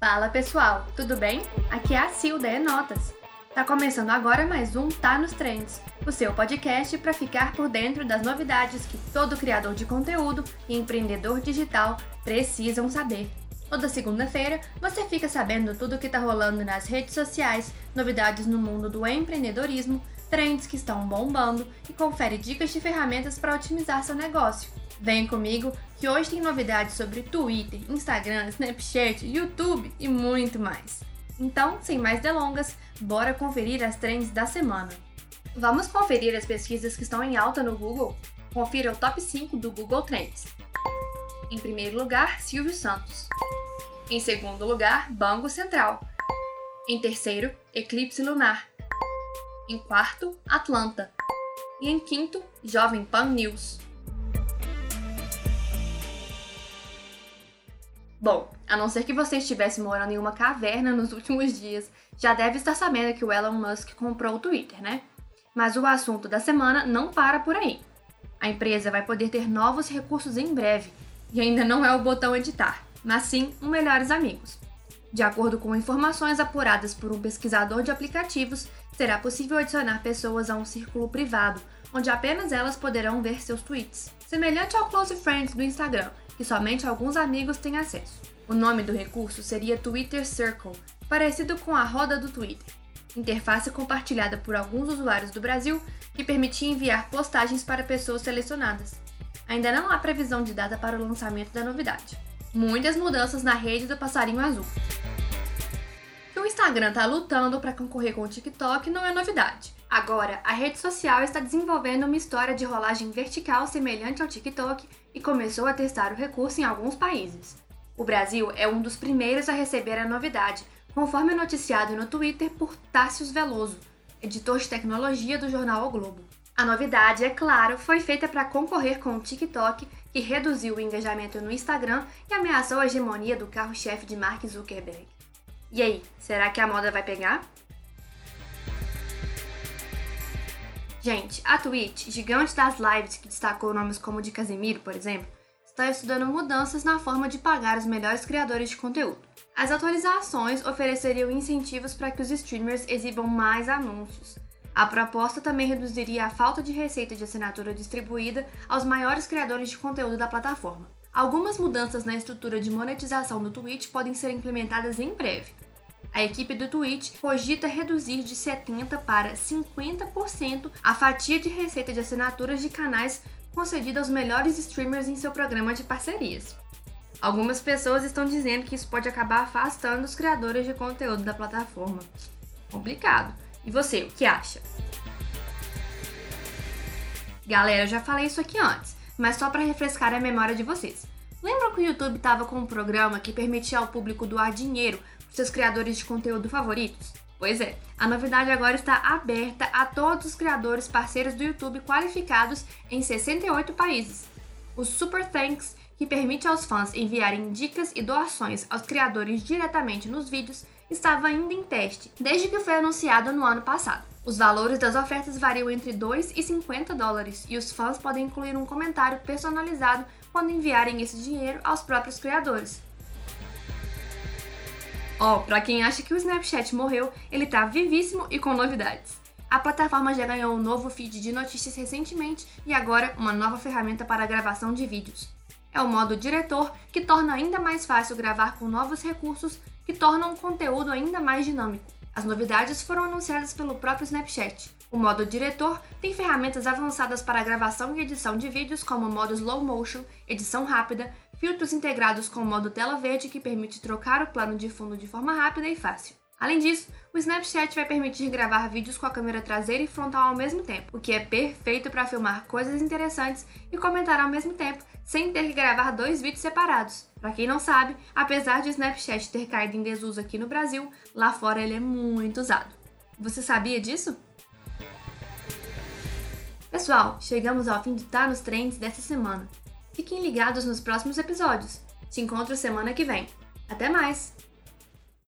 Fala pessoal, tudo bem? Aqui é a Sil da Notas. Tá começando agora mais um Tá nos Trends, o seu podcast para ficar por dentro das novidades que todo criador de conteúdo e empreendedor digital precisam saber. Toda segunda-feira você fica sabendo tudo o que tá rolando nas redes sociais, novidades no mundo do empreendedorismo, trends que estão bombando e confere dicas de ferramentas para otimizar seu negócio. Vem comigo que hoje tem novidades sobre Twitter, Instagram, Snapchat, YouTube e muito mais. Então, sem mais delongas, bora conferir as trends da semana. Vamos conferir as pesquisas que estão em alta no Google? Confira o top 5 do Google Trends. Em primeiro lugar, Silvio Santos. Em segundo lugar, Banco Central. Em terceiro, Eclipse Lunar. Em quarto, Atlanta. E em quinto, Jovem Pan News. Bom, a não ser que você estivesse morando em uma caverna nos últimos dias, já deve estar sabendo que o Elon Musk comprou o Twitter, né? Mas o assunto da semana não para por aí. A empresa vai poder ter novos recursos em breve, e ainda não é o botão editar, mas sim um Melhores Amigos. De acordo com informações apuradas por um pesquisador de aplicativos, será possível adicionar pessoas a um círculo privado, onde apenas elas poderão ver seus tweets, semelhante ao Close Friends do Instagram, que somente alguns amigos têm acesso. O nome do recurso seria Twitter Circle, parecido com a roda do Twitter, interface compartilhada por alguns usuários do Brasil que permitia enviar postagens para pessoas selecionadas. Ainda não há previsão de data para o lançamento da novidade. Muitas mudanças na rede do passarinho azul. Instagram está lutando para concorrer com o TikTok não é novidade. Agora, a rede social está desenvolvendo uma história de rolagem vertical semelhante ao TikTok e começou a testar o recurso em alguns países. O Brasil é um dos primeiros a receber a novidade, conforme noticiado no Twitter por Tássius Veloso, editor de tecnologia do jornal O Globo. A novidade, é claro, foi feita para concorrer com o TikTok, que reduziu o engajamento no Instagram e ameaçou a hegemonia do carro-chefe de Mark Zuckerberg. E aí, será que a moda vai pegar? Gente, a Twitch, gigante das lives que destacou nomes como de Casemiro, por exemplo, está estudando mudanças na forma de pagar os melhores criadores de conteúdo. As atualizações ofereceriam incentivos para que os streamers exibam mais anúncios. A proposta também reduziria a falta de receita de assinatura distribuída aos maiores criadores de conteúdo da plataforma. Algumas mudanças na estrutura de monetização do Twitch podem ser implementadas em breve, a equipe do Twitch cogita reduzir de 70% para 50% a fatia de receita de assinaturas de canais concedida aos melhores streamers em seu programa de parcerias. Algumas pessoas estão dizendo que isso pode acabar afastando os criadores de conteúdo da plataforma. Complicado. E você, o que acha? Galera, eu já falei isso aqui antes, mas só para refrescar a memória de vocês. Lembram que o YouTube estava com um programa que permitia ao público doar dinheiro seus criadores de conteúdo favoritos? Pois é, a novidade agora está aberta a todos os criadores parceiros do YouTube qualificados em 68 países. O Super Thanks, que permite aos fãs enviarem dicas e doações aos criadores diretamente nos vídeos, estava ainda em teste, desde que foi anunciado no ano passado. Os valores das ofertas variam entre 2 e 50 dólares e os fãs podem incluir um comentário personalizado quando enviarem esse dinheiro aos próprios criadores. Ó, oh, pra quem acha que o Snapchat morreu, ele tá vivíssimo e com novidades. A plataforma já ganhou um novo feed de notícias recentemente e agora uma nova ferramenta para gravação de vídeos. É o modo diretor que torna ainda mais fácil gravar com novos recursos que tornam o conteúdo ainda mais dinâmico. As novidades foram anunciadas pelo próprio Snapchat. O modo diretor tem ferramentas avançadas para gravação e edição de vídeos como modo slow motion, edição rápida, filtros integrados com o modo tela verde que permite trocar o plano de fundo de forma rápida e fácil. Além disso, o Snapchat vai permitir gravar vídeos com a câmera traseira e frontal ao mesmo tempo, o que é perfeito para filmar coisas interessantes e comentar ao mesmo tempo, sem ter que gravar dois vídeos separados. Para quem não sabe, apesar de o Snapchat ter caído em desuso aqui no Brasil, lá fora ele é muito usado. Você sabia disso? Pessoal, chegamos ao fim de Tá nos Trends dessa semana. Fiquem ligados nos próximos episódios. Te encontro semana que vem. Até mais!